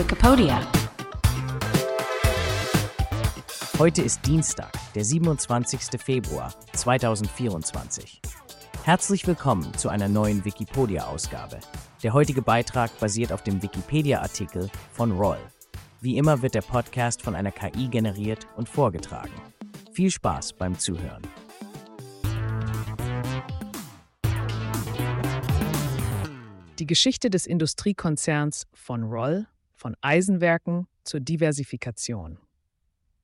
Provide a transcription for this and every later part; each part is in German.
Wikipedia. Heute ist Dienstag, der 27. Februar 2024. Herzlich willkommen zu einer neuen Wikipedia-Ausgabe. Der heutige Beitrag basiert auf dem Wikipedia-Artikel von Roll. Wie immer wird der Podcast von einer KI generiert und vorgetragen. Viel Spaß beim Zuhören. Die Geschichte des Industriekonzerns von Roll, von Eisenwerken zur Diversifikation.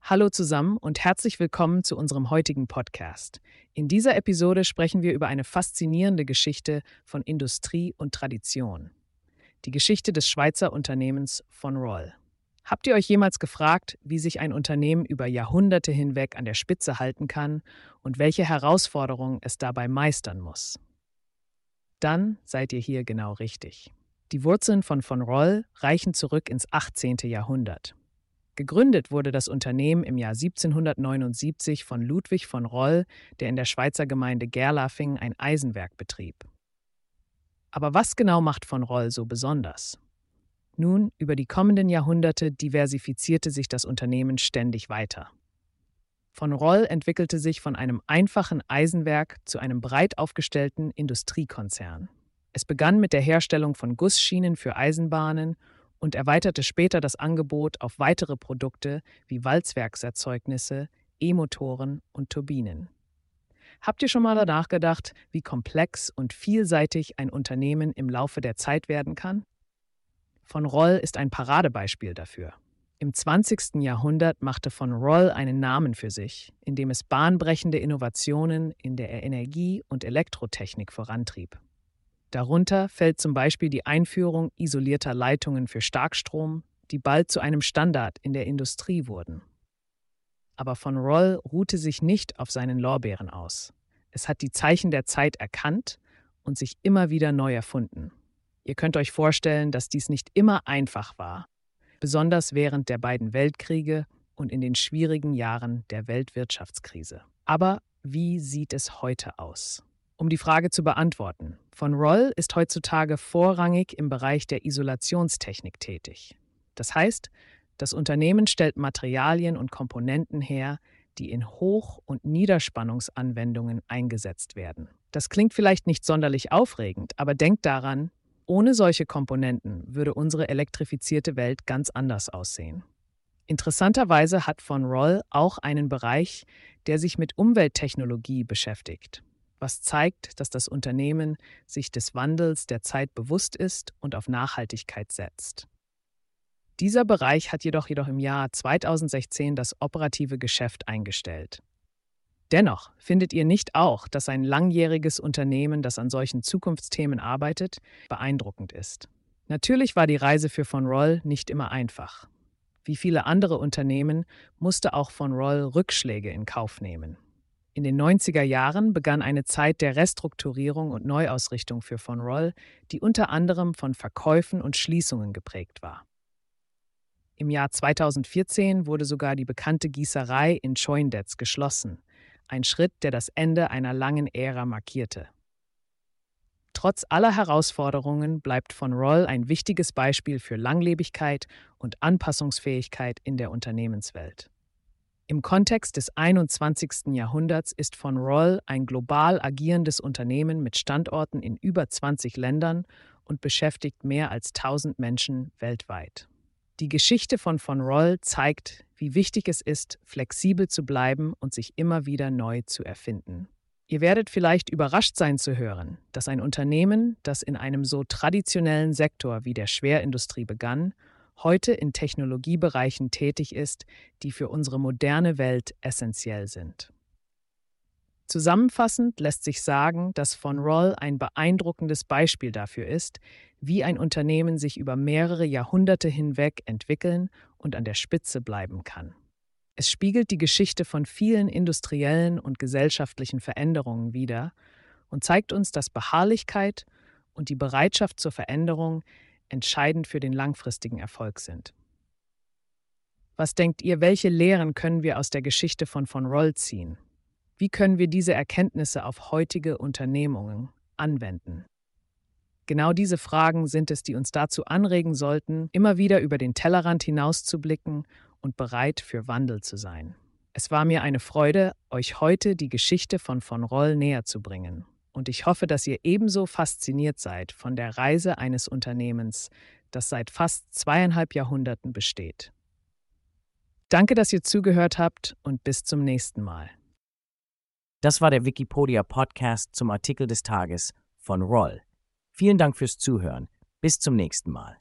Hallo zusammen und herzlich willkommen zu unserem heutigen Podcast. In dieser Episode sprechen wir über eine faszinierende Geschichte von Industrie und Tradition. Die Geschichte des Schweizer Unternehmens von Roll. Habt ihr euch jemals gefragt, wie sich ein Unternehmen über Jahrhunderte hinweg an der Spitze halten kann und welche Herausforderungen es dabei meistern muss? dann seid ihr hier genau richtig. Die Wurzeln von von Roll reichen zurück ins 18. Jahrhundert. Gegründet wurde das Unternehmen im Jahr 1779 von Ludwig von Roll, der in der Schweizer Gemeinde Gerlafing ein Eisenwerk betrieb. Aber was genau macht von Roll so besonders? Nun, über die kommenden Jahrhunderte diversifizierte sich das Unternehmen ständig weiter. Von Roll entwickelte sich von einem einfachen Eisenwerk zu einem breit aufgestellten Industriekonzern. Es begann mit der Herstellung von Gussschienen für Eisenbahnen und erweiterte später das Angebot auf weitere Produkte wie Walzwerkserzeugnisse, E-Motoren und Turbinen. Habt ihr schon mal danach gedacht, wie komplex und vielseitig ein Unternehmen im Laufe der Zeit werden kann? Von Roll ist ein Paradebeispiel dafür. Im 20. Jahrhundert machte von Roll einen Namen für sich, indem es bahnbrechende Innovationen in der Energie- und Elektrotechnik vorantrieb. Darunter fällt zum Beispiel die Einführung isolierter Leitungen für Starkstrom, die bald zu einem Standard in der Industrie wurden. Aber von Roll ruhte sich nicht auf seinen Lorbeeren aus. Es hat die Zeichen der Zeit erkannt und sich immer wieder neu erfunden. Ihr könnt euch vorstellen, dass dies nicht immer einfach war besonders während der beiden Weltkriege und in den schwierigen Jahren der Weltwirtschaftskrise. Aber wie sieht es heute aus? Um die Frage zu beantworten, von Roll ist heutzutage vorrangig im Bereich der Isolationstechnik tätig. Das heißt, das Unternehmen stellt Materialien und Komponenten her, die in Hoch- und Niederspannungsanwendungen eingesetzt werden. Das klingt vielleicht nicht sonderlich aufregend, aber denkt daran, ohne solche Komponenten würde unsere elektrifizierte Welt ganz anders aussehen. Interessanterweise hat von Roll auch einen Bereich, der sich mit Umwelttechnologie beschäftigt, was zeigt, dass das Unternehmen sich des Wandels der Zeit bewusst ist und auf Nachhaltigkeit setzt. Dieser Bereich hat jedoch jedoch im Jahr 2016 das operative Geschäft eingestellt. Dennoch findet ihr nicht auch, dass ein langjähriges Unternehmen, das an solchen Zukunftsthemen arbeitet, beeindruckend ist. Natürlich war die Reise für von Roll nicht immer einfach. Wie viele andere Unternehmen musste auch von Roll Rückschläge in Kauf nehmen. In den 90er Jahren begann eine Zeit der Restrukturierung und Neuausrichtung für von Roll, die unter anderem von Verkäufen und Schließungen geprägt war. Im Jahr 2014 wurde sogar die bekannte Gießerei in Schoindetz geschlossen, ein Schritt, der das Ende einer langen Ära markierte. Trotz aller Herausforderungen bleibt von Roll ein wichtiges Beispiel für Langlebigkeit und Anpassungsfähigkeit in der Unternehmenswelt. Im Kontext des 21. Jahrhunderts ist von Roll ein global agierendes Unternehmen mit Standorten in über 20 Ländern und beschäftigt mehr als 1000 Menschen weltweit. Die Geschichte von von Roll zeigt, wie wichtig es ist, flexibel zu bleiben und sich immer wieder neu zu erfinden. Ihr werdet vielleicht überrascht sein zu hören, dass ein Unternehmen, das in einem so traditionellen Sektor wie der Schwerindustrie begann, heute in Technologiebereichen tätig ist, die für unsere moderne Welt essentiell sind. Zusammenfassend lässt sich sagen, dass von Roll ein beeindruckendes Beispiel dafür ist, wie ein Unternehmen sich über mehrere Jahrhunderte hinweg entwickeln und an der Spitze bleiben kann. Es spiegelt die Geschichte von vielen industriellen und gesellschaftlichen Veränderungen wider und zeigt uns, dass Beharrlichkeit und die Bereitschaft zur Veränderung entscheidend für den langfristigen Erfolg sind. Was denkt ihr, welche Lehren können wir aus der Geschichte von von Roll ziehen? Wie können wir diese Erkenntnisse auf heutige Unternehmungen anwenden? Genau diese Fragen sind es, die uns dazu anregen sollten, immer wieder über den Tellerrand hinauszublicken und bereit für Wandel zu sein. Es war mir eine Freude, euch heute die Geschichte von von Roll näher zu bringen. Und ich hoffe, dass ihr ebenso fasziniert seid von der Reise eines Unternehmens, das seit fast zweieinhalb Jahrhunderten besteht. Danke, dass ihr zugehört habt und bis zum nächsten Mal. Das war der Wikipedia Podcast zum Artikel des Tages von Roll. Vielen Dank fürs Zuhören. Bis zum nächsten Mal.